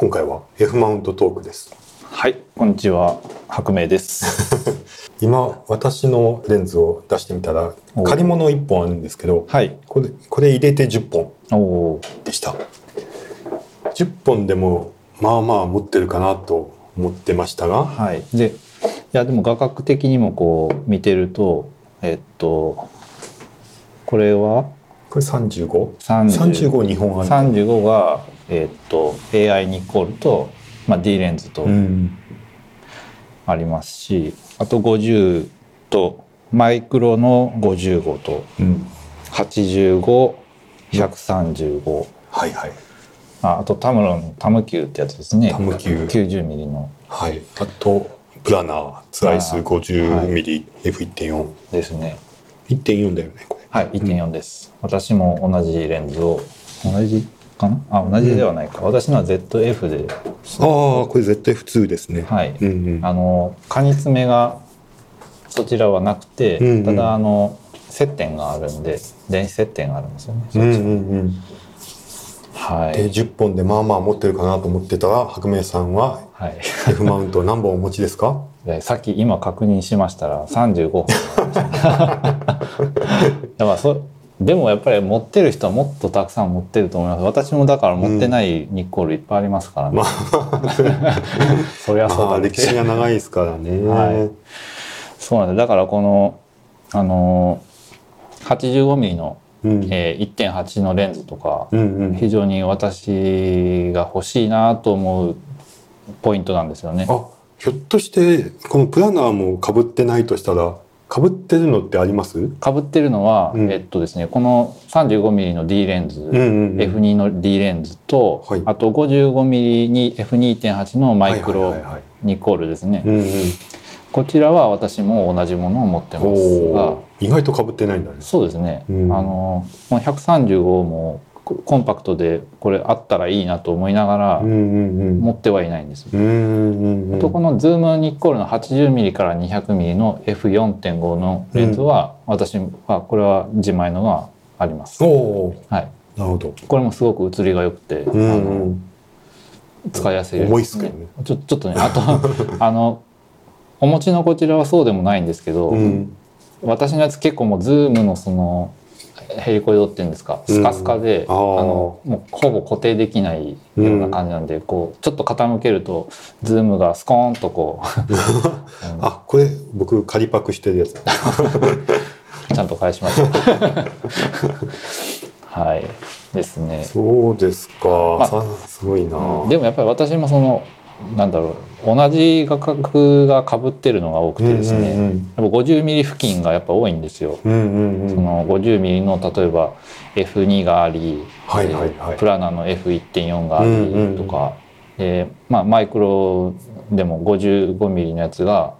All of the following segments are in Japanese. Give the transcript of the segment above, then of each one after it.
今回は F マウントトークです。はい。こんにちは。白明です。今私のレンズを出してみたらお。借り物1本あるんですけどはい。これこれ入れて10本でした。10本でもまあまあ持ってるかなと思ってましたがはい。でいやでも画角的にもこう見てるとえっとこれはこれ 35?35 30 2本ある35がえっと AI ニコールと、まあ、D レンズとうん。ありますし、あと50とマイクロの55とうん。85135はいはい。ああとタムロンのタムキューってやつですね。タムキュー。90ミリの。はい。あとプラナーツアイスはい。50mmF1.4 ですね。1.4だよねこれはい1.4です、私も同じレンズを。同じかな？あ同じではないか、私のは ZF で。ああこれ絶対普通ですね。はい、うんうん。あのカニ爪がそちらはなくて、うんうん。ただあの接点があるんで電子接点があるんですよね、うんうんうん。ではい、10本でまあまあ持ってるかなと思ってたら白明さんははい、F マウント何本お持ちですか？でさっき今確認しましたら35本ありましただからそでもやっぱり持ってる人はもっとたくさん持ってると思います。私もだから持ってないニッコールいっぱいありますからね、ま そりゃそうあだね。歴史が長いですからね、はい。そうなんです。だからこのあの85ミリの、うん。えー1.8のレンズとか、うんうん。非常に私が欲しいなと思うポイントなんですよね。あひょっとしてこのプラナーもかぶってないとしたらかぶってるのってあります？かぶってるのは、うん。えっとですねこの 35mm の D レンズ、うんうんうん。F2 の D レンズと、はい。あと 55mm に F2.8 のマイクロはいはいはいはい。ニコールですね、うんうんこちらは私も同じものを持ってますが。意外とかぶってないんだね。そうですね、うん。あのこの135もココンパクトでこれあったらいいなと思いながら持ってはいないんですよ。うんうんうんこのズームニッコールの 80mm から 200mm の F4.5 のレンズは、私はこれは自前のがあります。はい。なるほど。これもすごく写りが良くて、うんうん。使いやすいです、重いっすけどね。ちょちょっとねあと あのお持ちのこちらはそうでもないんですけど、うん。私のやつ結構もうズームのそのヘリコイドっていうんですか？スカスカで、うんあのもうほぼ固定できないような感じなんで、こうちょっと傾けるとズームがスコーンとこう。あこれ僕仮パクしてるやつ。ちゃんと返しました。はい。ですね。そうですか、まあさすごいな、でもやっぱり私もそのなんだろう同じ画角が被ってるのが多くてですね、うんうんうん。やっぱ50ミリ付近がやっぱ多いんですよ。うんうんうんその50ミリの例えば F2 があり、はいはいはい。えープラナの F1.4 がありうんうんうん。とか、でまあ、マイクロでも55ミリのやつが、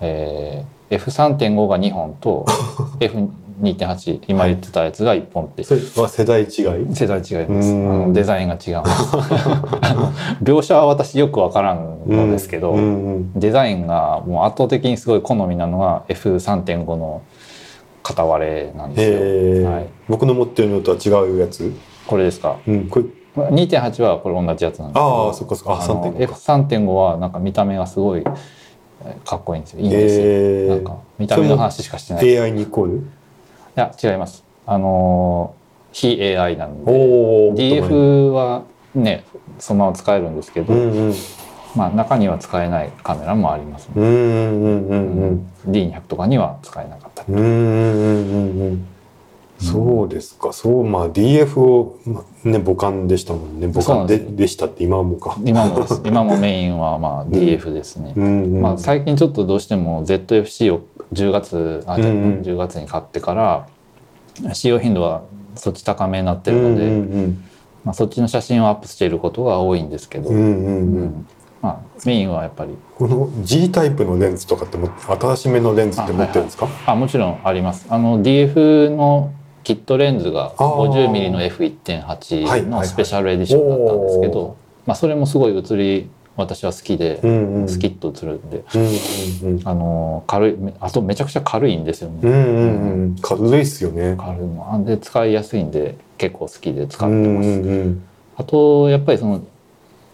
えー F3.5 が2本と F2.8 今言ってたやつが1本って。それは世代違い？世代違います。あうん。のデザインが違う 描写は私よくわからんのですけど、デザインがもう圧倒的にすごい好みなのが F3.5 の片割れなんですよ。はい。僕の持ってるのとは違うやつ、これですか？うん、これ。2.8はこれ同じやつなんですけどああそっかそっか。ああの3.5か F3.5 はなんか見た目がすごいえーかっこいいんですよ。いいんですよ。へえなんか見た目の話しかしてない。い AI ニコールや違います。あのー非 AI なんで。DF はねそのまま使えるんですけど、うんうんまあ中には使えないカメラもありますね。うんうんうんうんうん D200 とかには使えなかったりうんうんうんうんうんそうですか。そうまあ DF をまあね母艦でしたもんね。母艦ででしたって今はもうか。今も 今もメインはまあ DF ですね、最近ちょっとどうしても ZFC を10月あ、じゃあうんうん。10月に買ってから使用頻度はそっち高めになってるので、まあ、そっちの写真をアップしていることが多いんですけど、まあ、メインはやっぱり。この G タイプのレンズとかっても新しめのレンズって持ってるんですか？あもちろんあります。あの DF のキットレンズがあー。50mm のはいはい F1.8 はい。のスペシャルエディションだったんですけど、まあ、それもすごい写り私は好きで、スキッと写るんで、あの軽いあとめちゃくちゃ軽いんですよね、軽いっすよね。軽いの。あで使いやすいんで結構好きで使ってうんます、あとやっぱりその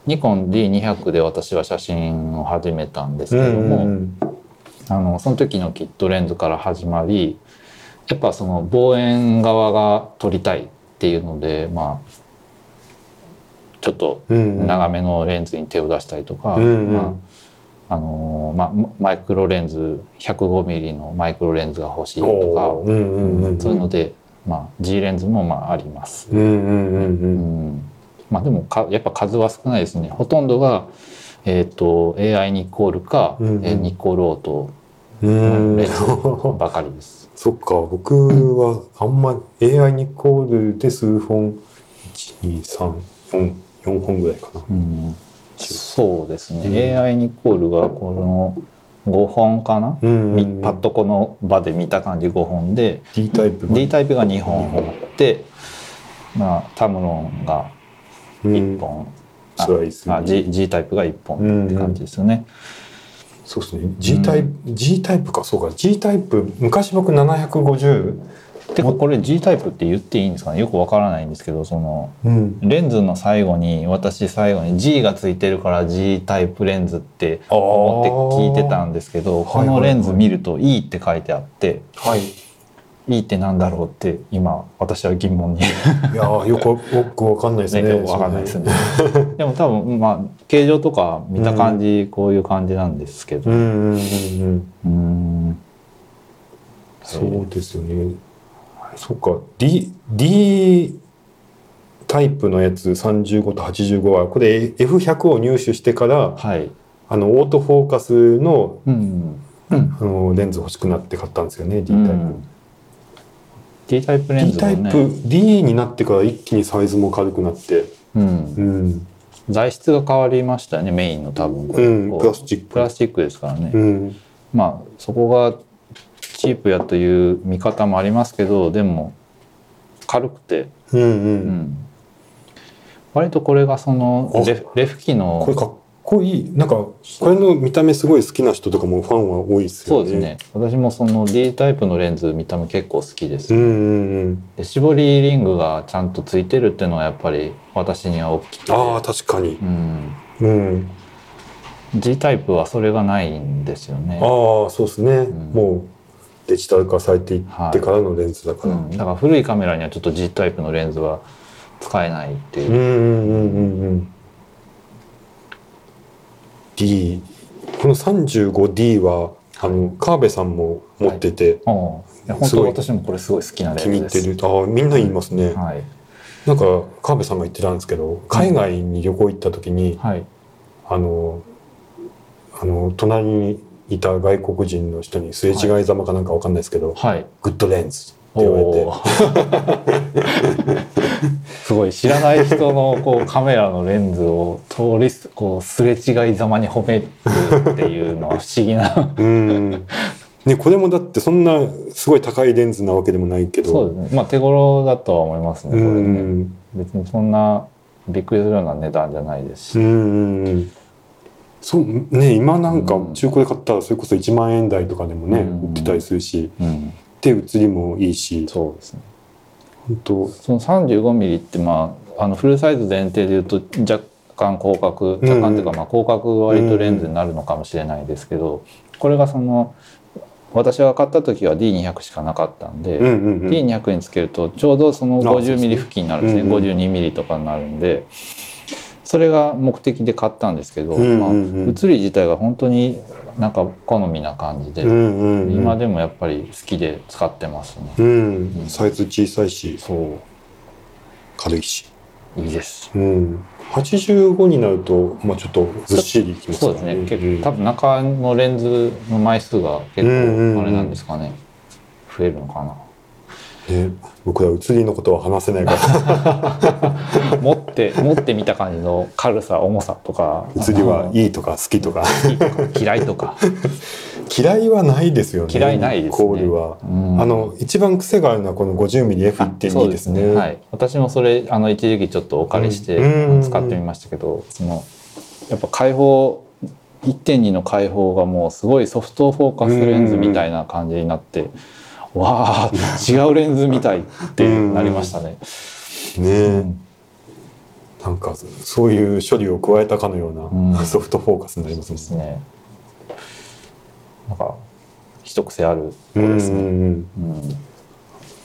ニコン D200 で私は写真を始めたんですけども、うん。あのその時のキットレンズから始まりやっぱその望遠側が撮りたいっていうのでまあちょっと長めのレンズに手を出したりとか、うんうん。まああのーまあ、マイクロレンズ 105mm のマイクロレンズが欲しいとおー。うんうんうんかそういうので、まあ、G レンズもまああります。まあでもかやっぱ数は少ないですね。ほとんどが、えー、と AI ニコールか、うんニコールオートうん。レンズばかりです。そっか僕はあんま AI ニコールで数本1234 4本ぐらいかな。うん、そうですね、うん。AI ニコールがこの5本かな、うんみパッとこの場で見た感じ5本で。D タイプ D タイプが2本あって、まあ、タムロンが1本、あスライスあ G, G タイプが1本って感じですよね。そうですね。G タイプ、G タイプか。そうか。G タイプ昔僕750てかこれ G タイプって言っていいんですかね？よくわからないんですけどそのうん。レンズの最後に私最後に G がついてるから G タイプレンズって思って聞いてたんですけどこのレンズ見ると E って書いてあってはい E ってなんだろうって今私は疑問に。いやーよくよくわかんないですね。ねわかんないですね。でも多分まあ形状とか見た感じこういう感じなんですけど。そうですよね。そっか。D D タイプのやつ35と85はこれ F100 を入手してからはい。あのオートフォーカスのうん。うん。あのレンズ欲しくなって買ったんですよね D タイプ。うん D タイプレン D ズもね。タイプ D になってから一気にサイズも軽くなって、うん。うん、材質が変わりましたよねメインの多分これ。うん、プラスチック。プラスチックですからね、うん、まあそこがチープやという見方もありますけどでも軽くて、うん、う。うん。ん、割とこれがそのあレフレフ機のこいい。なんかこれの見た目すごい好きな人とかもファンは多いですよね。そうですね。私もその D タイプのレンズ見た目結構好きです。で絞りリングがちゃんとついてるっていうのはやっぱり私には大きくて。ああ確かに。うん、うん。G タイプはそれがないんですよね。ああそうですね、ん。もうデジタル化されていってからのレンズだから、うん、だから古いカメラにはちょっと G タイプのレンズは使えないっていう。うん、うんうんうんうん D この 35D はあの川辺さんも持っててああ。いすごい当私もこれすごい好きなレ気に入。ってる。ああみんな言いますね、はい。なんか川辺さんが言ってたんですけど海外に旅行行った時に、はい。あのあの隣にいた外国人の人にすれ違いざまかなんかわかんないですけど、はい。グッドレンズって言われて すごい知らない人のこうカメラのレンズを通りすこうすれ違いざまに褒めるっていうのは不思議なうん。ね、これもだってそんなすごい高いレンズなわけでもないけど。そうですね。まあ手頃だとは思いますねこうれね。ん。別にそんなびっくりするような値段じゃないですし、うん。そうね今なんかうん。中古で買ったらそれこそ1万円台とかでもね、うん。売ってたりするし。うん、で写りもいいし。そうですね本当。その 35mm ってまああのフルサイズ前提で言うと若干広角若干っていうかまあ広角割とレンズになるのかもしれないですけどこれがその私が買った時は D200 しかなかったんで、うんうんうん。D200 につけるとちょうどそのあそうですね。50mm 付近になるんですね。うんうん 52mm とかになるんでそれが目的で買ったんですけど、まあ、写り自体が本当になんか好みな感じで、今でもやっぱり好きで使ってますね。うん。サイズ小さいし。そう。軽いし、いいです。うん、85になると、まあ、ちょっとずっしりいきますそうですね。結うん。構多分中のレンズの枚数が結構あれなんですかね。増えるのかな。ね、僕ら写りのことは話せないから。持 って持ってみた感じの軽さ重さとか。写りはいいとか好きとか。嫌いとか。嫌いはないですよね。嫌いないですね。コールは、うん。あの一番癖があるのはこの 50mmF1.2 ですね。はい。私もそれあの一時期ちょっとお借りしてうん。使ってみましたけどそのやっぱ開放1.2の開放がもうすごいソフトフォーカスレンズみたいな感じになってわあ違うレンズみたいってなりましたね。ねなんかそういう処理を加えたかのよううんなソフトフォーカスになりますでね。すね。なんか一癖あるですね。んうん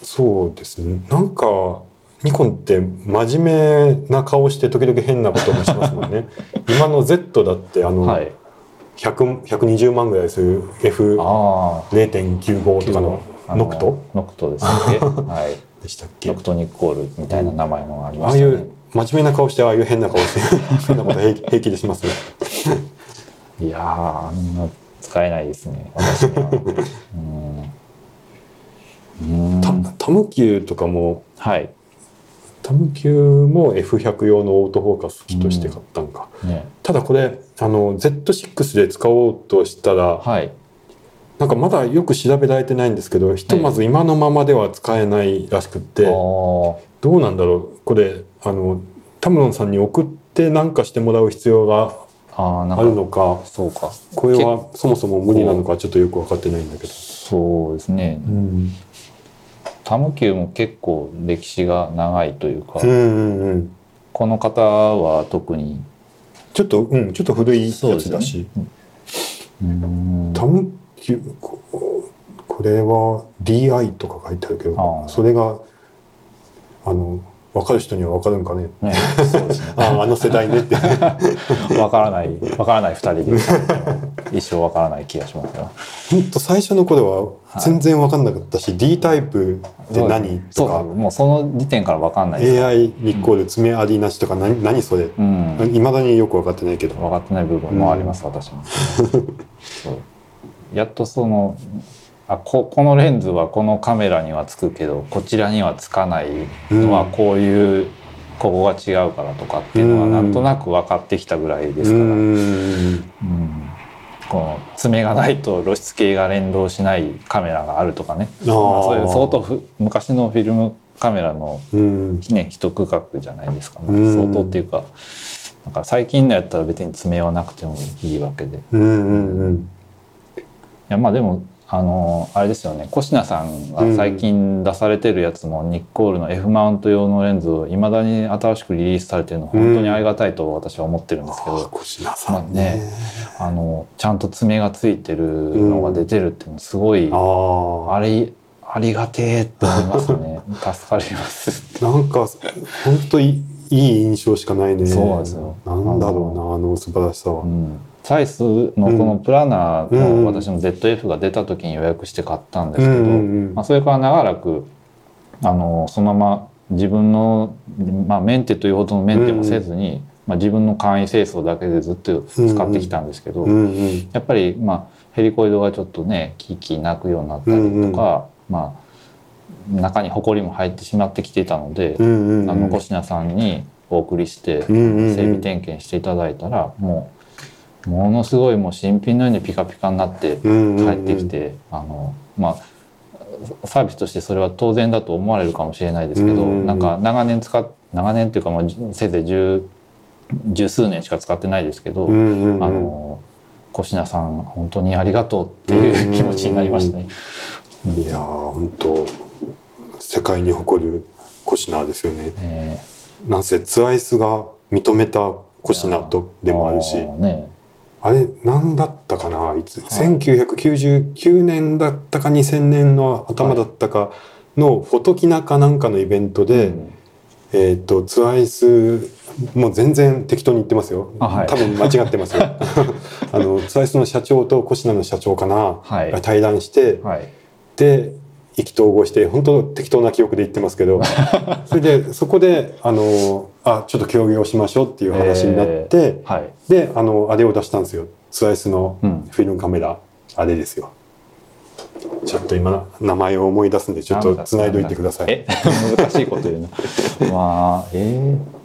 そうですね。なんかニコンって真面目な顔して時々変なこともしますもんね。今の Z だってあの、はい。100 120万ぐらいする F0.95 ああ。とかのあノクト？ノクトですね。はい。でしたっけ？ノクトニッコールみたいな名前もありああいましたね。う真面目な顔してああいう変な顔して 変なこと平気平気でしますね。いやーあんな使えないですね。私には。うん。うんタタムキューとかもはい。タムキューも F100 用のオートフォーカス機として買ったんか。ね。ただこれあの Z6 で使おうとしたらはい。なんかまだよく調べられてないんですけどひとまず今のままでは使えないらしくってあどーうなんだろうこれあのタムロンさんに送って何かしてもらう必要があるのか。かそうか。これはそもそも無理なのかちょっとよく分かってないんだけど。そうですね。うんタムキューも結構歴史が長いというか、うんうんうんこの方は特に。ちょっとうんちょっと古いやつだし、うんタムキューここれは DI とか書いてあるけどそれがあの分かる人には分かるんかね？ね、そうですね。あああの世代ねって。わからない、わからない二人で、一生わからない気がしますよ。ほんと最初の頃は全然分かんなかったし、D タイプって何？そうとか。もうその時点からわかんないです。AI にイコール爪ありなしとか何何それ？うん。いまだによく分かってないけど。分かってない部分もあります、私も。そう。やっとそのあここのレンズはこのカメラにはつくけどこちらにはつかないのはうん。こういう、ここが違うからとかっていうのがなんとなく分かってきたぐらいですから、ううん。んこの爪がないと露出系が連動しないカメラがあるとかね。そういう相当ふ昔のフィルムカメラのうん。ね一区画じゃないですか、うん。相当っていうかなんか最近のやったら別に爪はなくてもいいわけで。いうんうん。やまあでもあのあれですよね。コシナさんが最近出されてるやつも、ニッコールの F マウント用のレンズをいまだに新しくリリースされてるの本当にありがたいと私は思ってるんですけど、あ小品さんね,、まあねあのちゃんと爪がついてるのが出てるっていうのすごい、ああれありがてえって思いますね。助かります。あなんか本当いいいい印象しかないね。そうなんですよ。なんだろうなあの素晴らしさは、うんサイスのこのプラナーうん。の私の ZF が出た時に予約して買ったんですけど、まあ、それから長らくあのそのまま自分の、まあ、メンテというほどのメンテもせずに、まあ、自分の簡易清掃だけでずっと使ってきたんですけど、やっぱり、まあ、ヘリコイドがちょっとねキーキー鳴くようになったりとか、まあ、中にホコリも入ってしまってきていたので、あのコシナさんにお送りして整備点検していただいたらもうものすごいもう新品のようにピカピカになって帰ってきてあのまあサービスとしてそれは当然だと思われるかもしれないですけど、なんか長年使っ長年っていうかまあせいぜい十十数年しか使ってないですけど、あの小品さん本当にありがとうっていう気持ちになりましたね。いやー本当世界に誇るコシナですよね。えなんせツアイスが認めたコシナとーでもあるし。ーねあれ何だったかな？いつ、はい。1999年だったか2000年の頭だったかのフォトキナかなんかのイベントで、うん。えっ、とツアイスもう全然適当に言ってますよ、あはい。多分間違ってますよ。あのツアイスの社長とコシナの社長かな、はい。が対談して、はい。で意気投合して本当適当な記憶で言ってますけど。それでそこであのあちょっと協業しましょうっていう話になって、はい。であのあれを出したんですよ。ツアイスのうん。フィルムカメラ、あれですよ。ちょっと今名前を思い出すんでちょっとつないどいてください。え難しいこと言うな。まあえー。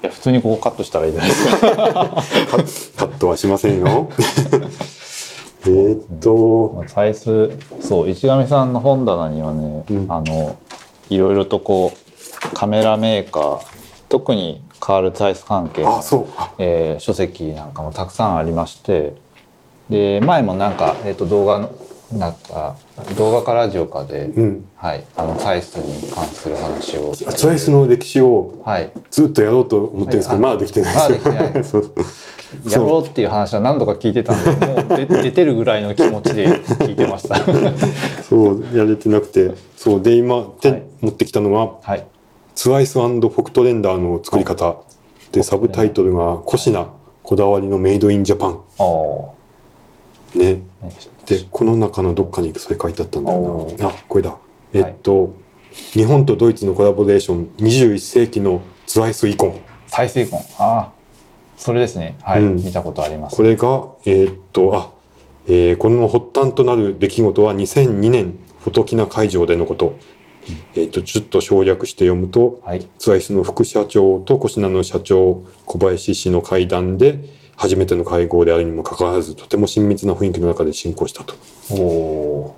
いや普通にここカットしたらいいじゃないですか。カカットはしませんよ。えーっとサイスそう市上さんの本棚にはね、うん。あのいろいろとこうカメラメーカー特にカール・サイス関係のえー書籍なんかもたくさんありましてで前もなんか、えー、と動画のなった動画かラジオかで、うん。はい、あのサイスに関する話を。ツワイスの歴史をはい。ずっとやろうと思ってるんですけど、はい。まだできてないできてない。そう。そうやろうっていう話は何度か聞いてたんで もう出出てるぐらいの気持ちで聞いてました。そうやれてなくて。そうで今手、はい。持ってきたのがはいツワイスフォクトレンダーの作り方でサブタイトルが「コシナこだわりのメイドインジャパン。おお」ね。ーでこの中のどっかにそれ書いてあったんだよおなあこれだ。えっと、日本とドイツのコラボレーション21世紀のツワイスイコン。再生婚ああそれですね。はい、うん。見たことあります。これがえっとあ、えーこの発端となる出来事は2002年フォトキナ会場でのこと、えっとちょっと省略して読むとはい。ツワイスの副社長とコシナの社長小林氏の会談で初めての会合であるにもかかわらずとても親密な雰囲気の中で進行したと。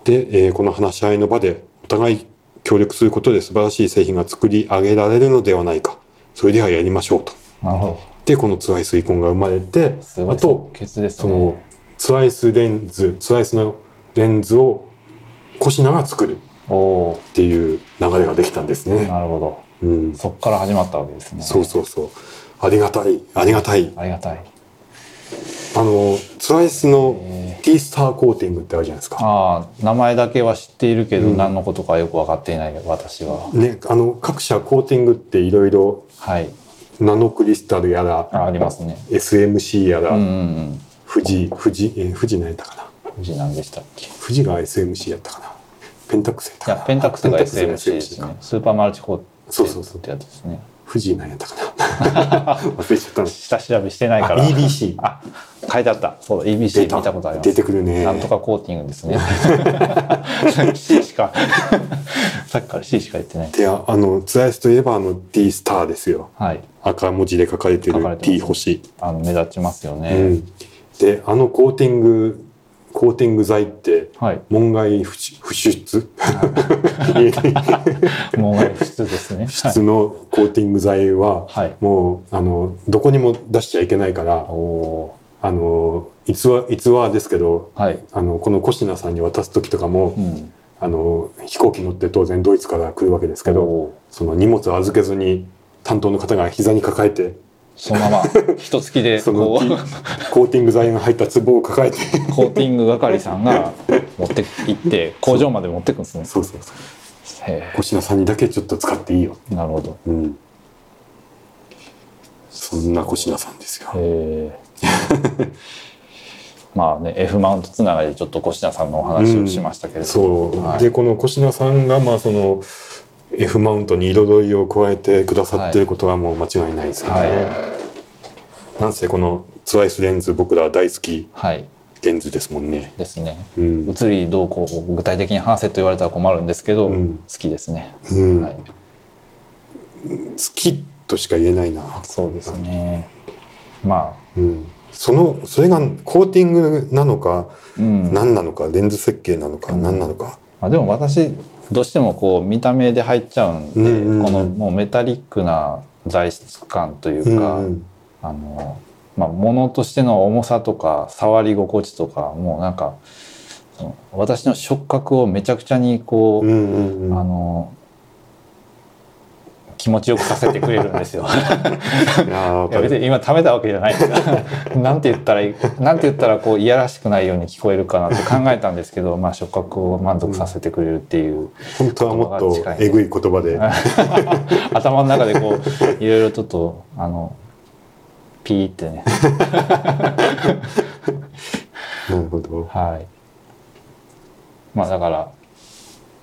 で、えーこの話し合いの場でお互い協力することで素晴らしい製品が作り上げられるのではないか。それではやりましょうと。ーなるほど。でこのツワイスイコンが生まれてあと即決ですそのねツワイスレンズツワイスのレンズをコシナが作るっていう流れができたんですね。なるほど。うん、そっから始まったわけですね。そうそうそう。ありがたい。ありがたい。ありがたい。あのツワイスのえ T スターコーティングってあるじゃないですか。ああ名前だけは知っているけど、うん。何のことかよく分かっていない私は。ね、あの各社コーティングっていろいろはい。ナノクリスタルやらあありますね。SMC やら、うんうんうん。富士富士えー富士何やったかな。富士何でしたっけ？い富士が SMC やったかなペンタックスやったかな。やペンタックスが SMC ですね。スー。パーマルチコーテそうそうそうってやつですね。富士何やったかな。忘れちゃったの下調べしてないから。あ EBC あ 書いてあった。そう EBC た。見たことあります。出てくるね。なんとかコーティングですね。C しか。さっきから C しか言ってない。でああのツワイスといえばあの T スターですよ。はい。赤文字で書かれてる T 星、あの目立ちますよね、うん、であのコーティングコーティング剤ってはい。門外不出？不出言えない。もう普通ですね。普通のコーティング剤は、はい。もうあのどこにも出しちゃいけないからあの逸話逸話ですけどーはい。あのこのコシナさんに渡す時とかも、うん。あの飛行機乗って当然ドイツから来るわけですけどその荷物を預けずに担当の方が膝に抱えてそのまま 一月でそうコーティング剤が入った壺を抱えて。コーティング係さんが持って行って工場まで持ってくんですね。そうそうそう。へコシナさんにだけちょっと使っていいよ、えなるほど。うん、そんなコシナさんですよ。へえ まあね F マウントつながりでちょっと越田さんのお話をしましたけれどそう、はい。でこのコシナさんがまあその F マウントに彩りを加えてくださってることはもう間違いないですよね。はなんせこのツワイスレンズ僕ら大好きはい。レンズですもんね。ですね。うん、写りどうこう具体的に話せと言われたら困るんですけど、うん。好きですね、うん。はい、好きとしか言えないな。そうですね。まあ。うん、そのそれがコーティングなのかうん。何なのかレンズ設計なのか何なのか。まあ、でも私どうしてもこう見た目で入っちゃうんで、うんうんうん。このもうメタリックな材質感というか、うんうん。あのまあ物としての重さとか触り心地とかもうなんか私の触覚をめちゃくちゃにこう、うんうんうん。あの気持ちよくさせてくれるんですよ。いや別に今食べたわけじゃないですがなんて言ったらなんて言ったらこういやらしくないように聞こえるかなって考えたんですけど、まあ、触覚を満足させてくれるっていう、本当はもっとえぐい言葉で。頭の中でこういろいろちょっとあのピーってね なるほど。はいまあだから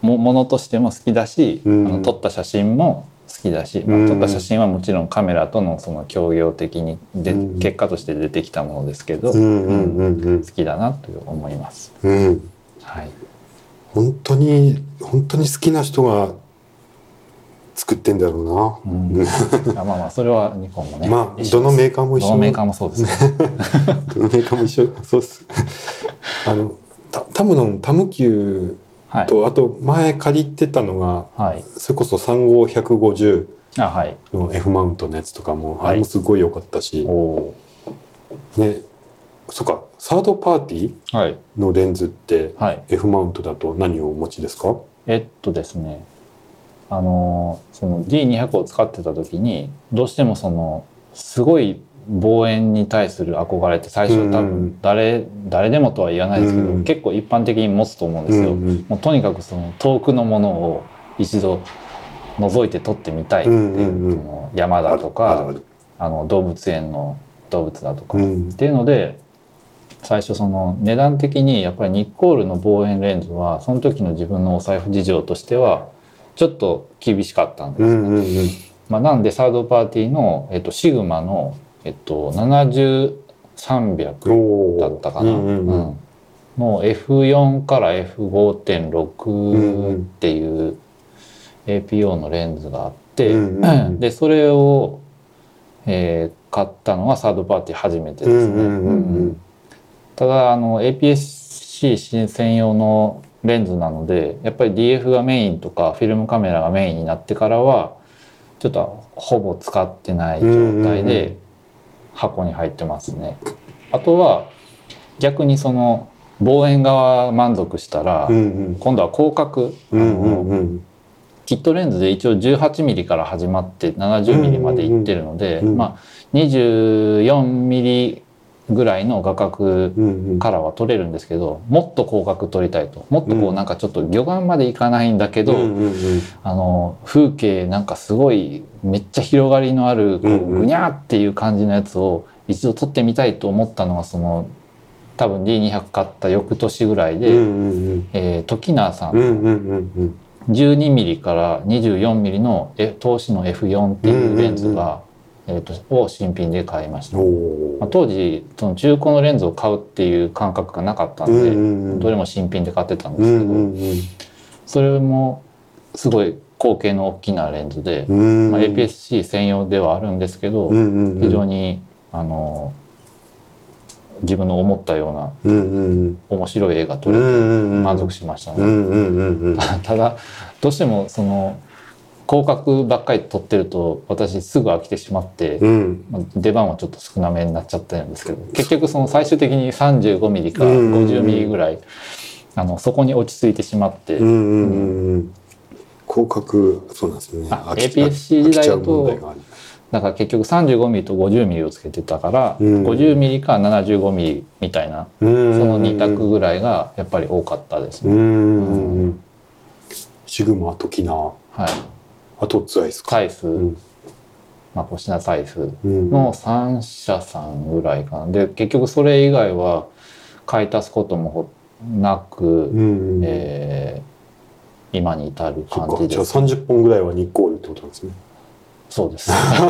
もものとしても好きだし、うんあの撮った写真も好きだし、まあうん撮った写真はもちろんカメラとのその協業的にで、うん結果として出てきたものですけど、うんうんうんうん好きだなと思います。うん。はい。本当に本当に好きな人が作ってんだろうな。うんあまあまあそれはニコンもね。まあどのメーカーも一緒どのメーカーもそうですね。どのメーカーも一緒そうっす。あのタタムロンタムキュはい。ーと、あと前借りてたのがはい。それこそ35150あはい。の F マウントのやつとかも、はいあれもすごい良かったしねそっかサードパーティーはいのレンズってはい F マウントだと何をお持ちですか？えっとですねあのその D200 を使ってた時にどうしてもそのすごい望遠に対する憧れって最初多うん。分誰,、誰でもとは言わないですけど、うん。結構一般的に持つと思うんですよ。もうとにかくその遠くのものを一度覗いて撮ってみたいっていう,、山だとかあの動物園の動物だとか、うん。っていうので最初その値段的にやっぱりニッコールの望遠レンズはその時の自分のお財布事情としてはちょっと厳しかったんです、うんうんうん。まあ、なんでサードパーティーの、えっと、シグマの、えっと、70300おー。だったかな、うんうんうん。うん。の F4 から F5.6 んっていう APO のレンズがあって、うんうんうん。でそれを、えー買ったのはサードパーティー初めてですね。うんうんうんうん。うんただあの APS-C 専用のレンズなのでやっぱり DF がメインとかフィルムカメラがメインになってからはちょっとほぼ使ってない状態うんうんうで箱に入ってますね。あとは逆にその望遠側満足したら、うんうん。今度は広角、うんうあのん。うんキットレンズで一応18ミリから始まって70ミリまでいってるので、うんうん。まあ24ミリぐらいの画角からは撮れるんですけどもっと広角撮りたいと。もっとこううん。なんかちょっと魚眼までいかないんだけど、あの風景なんかすごいめっちゃ広がりのあるこうぐにゃーっていう感じのやつを一度撮ってみたいと思ったのはその多分 D200 買った翌年ぐらいで、えー時名さん。うんうんうんうん12ミリから24ミリのえ投資の F4 っていうレンズが、えー、とを新品で買いました。まあ、当時その中古のレンズを買うっていう感覚がなかったんで、うんうんうん。どれも新品で買ってたんでうすけど、んうんそれもすごい口径の大きなレンズで、うんまあ、APS-C 専用ではあるんですけど、うんうんうん。非常にあの自分の思ったようなうんうん面白い絵が撮れてうんうんうん。満足しましたね。うんうんうんうん。ただどうしてもその広角ばっかり撮ってると私すぐ飽きてしまって、うん。まあ出番はちょっと少なめになっちゃってるんですけど結局その最終的に35ミリかうんうんうん。50ミリぐらいあのそこに落ち着いてしまって、うんうんうんうん。広角そうなんですね。APS-C 時代だとだから結局35ミリと50ミリをつけてたから、うん。50ミリか75ミリみたいなそその2択ぐらいがやっぱり多かったですね。うんうんうんシグマトキナはい、あとツアイスか。サイス、うん。まあ、コシナサイスうん。の3社さんぐらいかな。で結局それ以外は買い足すこともほなく、うんうん。えー今に至るそっか。じゃあ感じです。30本ぐらいはニッコールってことなんですね。そうです。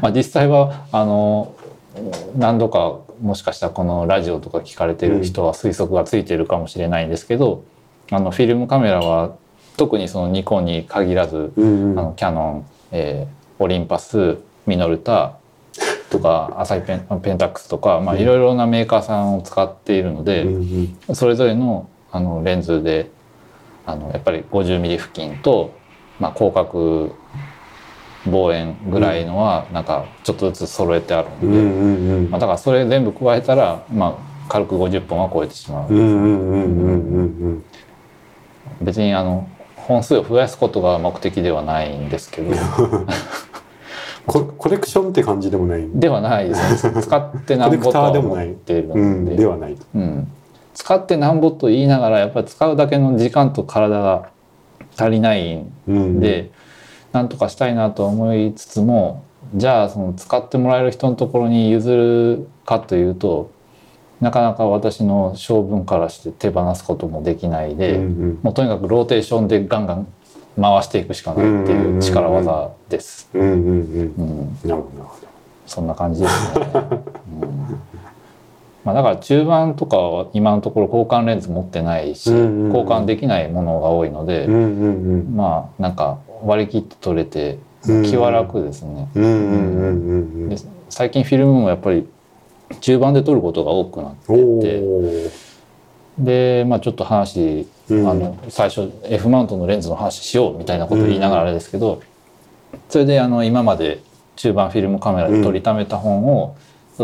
まあ実際はあの何度かもしかしたらこのラジオとか聞かれてる人は推測がついてるかもしれないんですけど、あのフィルムカメラは特にそのニコンに限らず、うんうん。あのキャノン、えーオリンパスミノルタとかアサイペンペンタックスとか、まあ、いろいろなメーカーさんを使っているので、うんうん。それぞれのあのレンズであのやっぱり 50mm 付近と、まあ、広角望遠ぐらいのはなんかちょっとずつ揃えてあるうんので、うんうんまあ、だからそれ全部加えたら、まあ、軽く50本は超えてしまう。うんうんうんうんうん。別にあの本数を増やすことが目的ではないんですけど。ココレクションって感じでもない。ではないです。ね使ってなんぼとは思っているので。うんではない。うん、使ってなんぼと言いながらやっぱり使うだけの時間と体が足りないんうんで、なん。とかしたいなと思いつつもじゃあその使ってもらえる人のところに譲るかというとなかなか私の性分からして手放すこともできないで、うんうん。もうとにかくローテーションでガンガン回していくしかないっていう力技です。そんな感じですね。うん。まあ、だから中盤とかは今のところ交換レンズ持ってないし、交換できないものが多いので、まあなんか割り切って取れてうん気は楽ですね。最近フィルムもやっぱり中盤で撮ることが多くなっておてー。で、まあ、ちょっと話、うん。あの最初 F マウントのレンズの話しようみたいなこと言いながらあれですけど、それであの今まで中盤フィルムカメラで撮りためた本を、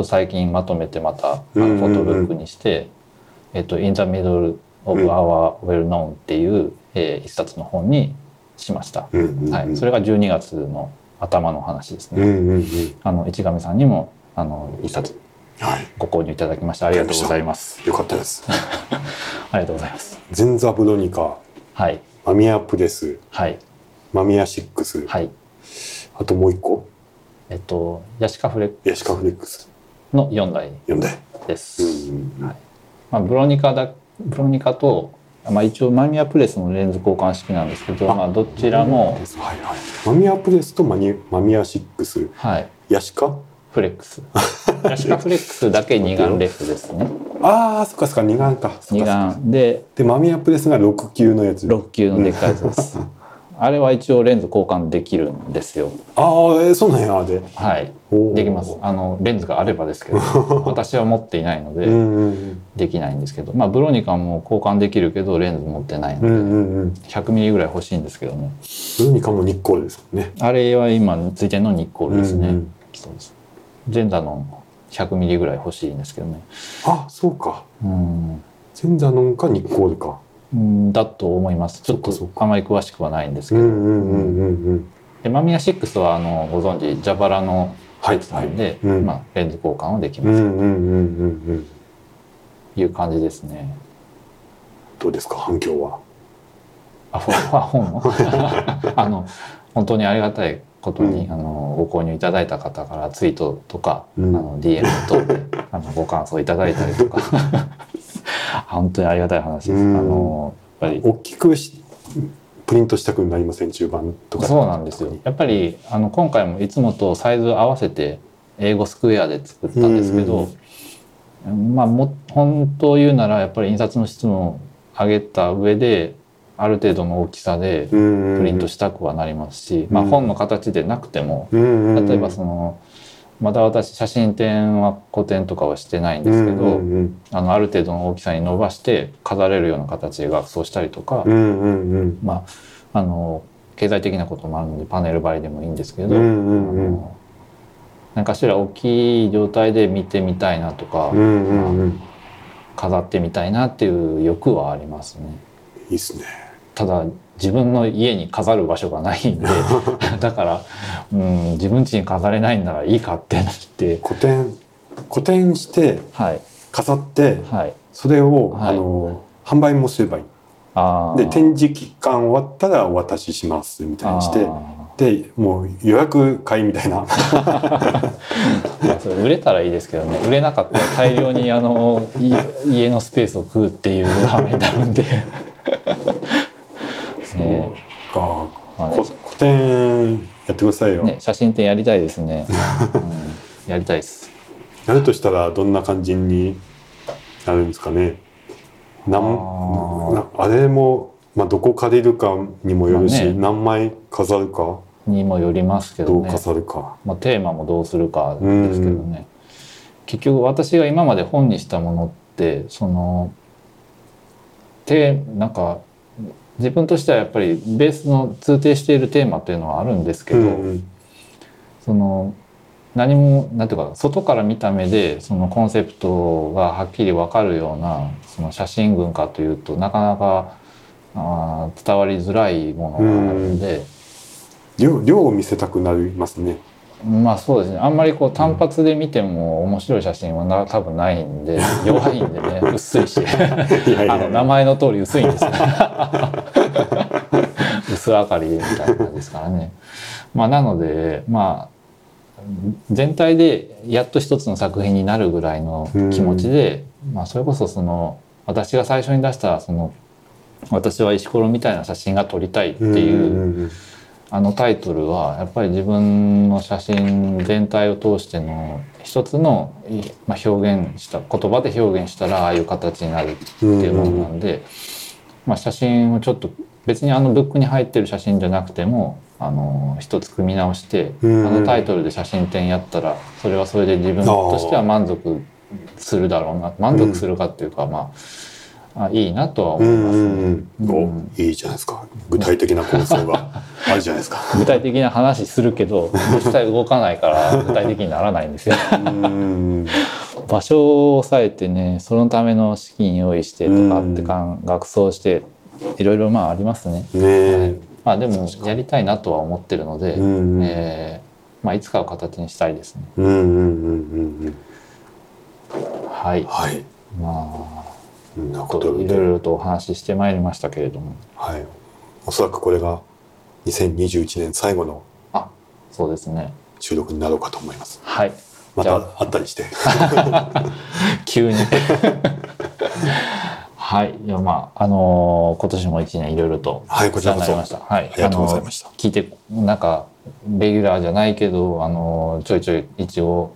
最近まとめてまたあのフォトブックにして「えっと In the Middle of うん。Our Well Known」っていう、えー一冊の本にしました。はい、それが12月の頭の話ですね。あの市上さんにもあの一冊はい。ご購入いただきましてありがとうございます。よかったです。ありがとうございます。ゼンザブロニカはい。マミヤプレスはい。マミヤシックス。はい。あともう一個？えっとヤシカフレックヤシカフレックス。の4台読んでです。はい。まあ、ブロニカだブロニカと、まあ、一応マミヤプレスのレンズ交換式なんですけどまあ、どちらも、はいはい。マミヤプレスとマニマミヤシックス。はい、ヤシカ？フレックス。ヤシカフレックスだけ二眼レフですね。ああそっかそっか二眼か。二眼。ででマミヤプレスが6級のやつ。6級のでっかいやつです、あれは一応レンズ交換できるんですよ。ああえーそうなんやではい。できます。あのレンズがあればですけど 私は持っていないのでできないんですけど。まあブロニカも交換できるけどレンズ持ってないので、うんうんうん。うん100ミリぐらい欲しいんですけどねブロニカも日光ですね。あれは今ついてるのニッコールですね、うんうん。そうですゼンダの100ミリぐらい欲しいんですけどね。あそうか。うん。ゼンザノンか日光か。うんだと思います。ちょっとあまり詳しくはないんですけど、うんうんうんうんうん。でマミヤ6はあのご存知蛇腹のはいやつなんで、はい。うん。まあ、レンズ交換はできます。うんうんうんうんうんという感じですね。どうですか反響は？あほあ本の？あの本当にありがたいことに、うん。あのご購入いただいた方からツイートとか、うん。あの DM 等であのご感想いただいたりとか。本当にありがたい話です。うん。あのやっぱり大きくしプリントしたくなりません中盤とか。そうなんですよ。やっぱりあの今回もいつもとサイズ合わせて英語スクエアで作ったんですけど、まあも本当を言うならやっぱり印刷の質も上げた上である程度の大きさでププリントしたくはなりますし、まあうん。本の形でなくても例例えばそのまだ私写真展は個展とかはしてないんですけど、あのある程度の大きさに伸ばして飾れるような形で額装したりとか、まああの経済的なこともあるのでパネル張りでもいいんですけど、何かしら大きい状態で見てみたいなとか、飾ってみたいなっていう欲はありますね。いいっすね。ただ自分の家に飾る場所がないんで だから、うん、自分家に飾れないんならいいかってなって。古典古典してはい。飾ってはい。それを、はい。あの販売もすればいい。で展示期間終わったらお渡ししますみたいにしてあでもう予約会みたいな。ーそれ売れたらいいですけどね。売れなかったら大量にあのい 家のスペースを食うっていう羽目になるんでねがまあねこ古典やってくださいよ、ね写真展やりたいですね、うん、やりたいです。やるとしたらどんな感じになるんですかね。なんあれも、まあ、どこ借りるかにもよるし、まあね。何枚飾るか。にもよりますけどね。どう飾るか、まあ、テーマもどうするかですけどね、結局私が今まで本にしたものってそのてなんか自分としてはやっぱりベースの通底しているテーマっていうのはあるんですけど、うんうん。その何もなんていうか外から見た目でそのコンセプトがはっきり分かるようなその写真群かというとなかなかあー伝わりづらいものがあるので。量量を見せたくなりますねまあそうですね。あんまりこう単発で見ても面白い写真はな多分ないんで弱いんでね。薄いし。あの名前の通り薄いんですよ。薄明かりみたいな感じですからね。まあなのでまあ全体でやっと一つの作品になるぐらいの気持ちで、まあそれこそその私が最初に出したその私は石ころみたいな写真が撮りたいっていう、あのタイトルはやっぱり自分の写真全体を通しての一つの、いまあ、表現した言葉で表現したらああいう形になるっていうものなんで、まあ、写真をちょっと別にあのブックに入ってる写真じゃなくてもあの一つ組み直して、うんあのタイトルで写真展やったらそれはそれで自分としては満足するだろうな満足するかっていうか、まああいいなとは思いますね。うんいいじゃないですか具体的な構想がああるじゃないですか。具体的な話するけど実際動かないから具体的にならないんですようん。場所を抑えてねそのための資金用意してとかってかん学装していろいろまあありますね、ねえ。はいまあでもやりたいなとは思ってるので、うんうんえーまあ、いつかは形にしたいですねうんうんうんうんうん。はいはい。まそんなあことでいろいろとお話ししてまいりましたけれども。はい。おそらくこれが2021年最後のあそうですね。収録になろうかと思います。はい。また会ったりして。急に。はい。いやまああのー今年も一年いろいろとはいこちらこそ。はい。ありがとうございました。あのー聞いてなんかレギュラーじゃないけどあのーちょいちょい一応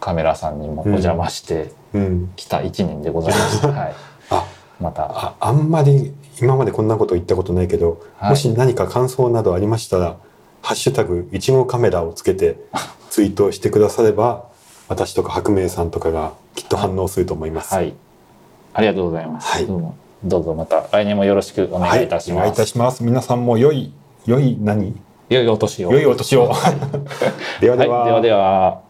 カメラさんにもお邪魔してうん。きた一年でございます、はい。あ、また。ああんまり今までこんなこと言ったことないけど、はいもし何か感想などありましたら「ハッシュタグいちごカメラ」をつけて ツイートしてくだされば私とか白明さんとかがきっと反応すると思います。はい。ありがとうございます、はい。どうも。どうぞまた来年もよろしくお願いいたしお願いいます、たします。皆さんも良い良い何？良いお年を。良いお年を。ではでは。はい、ではでは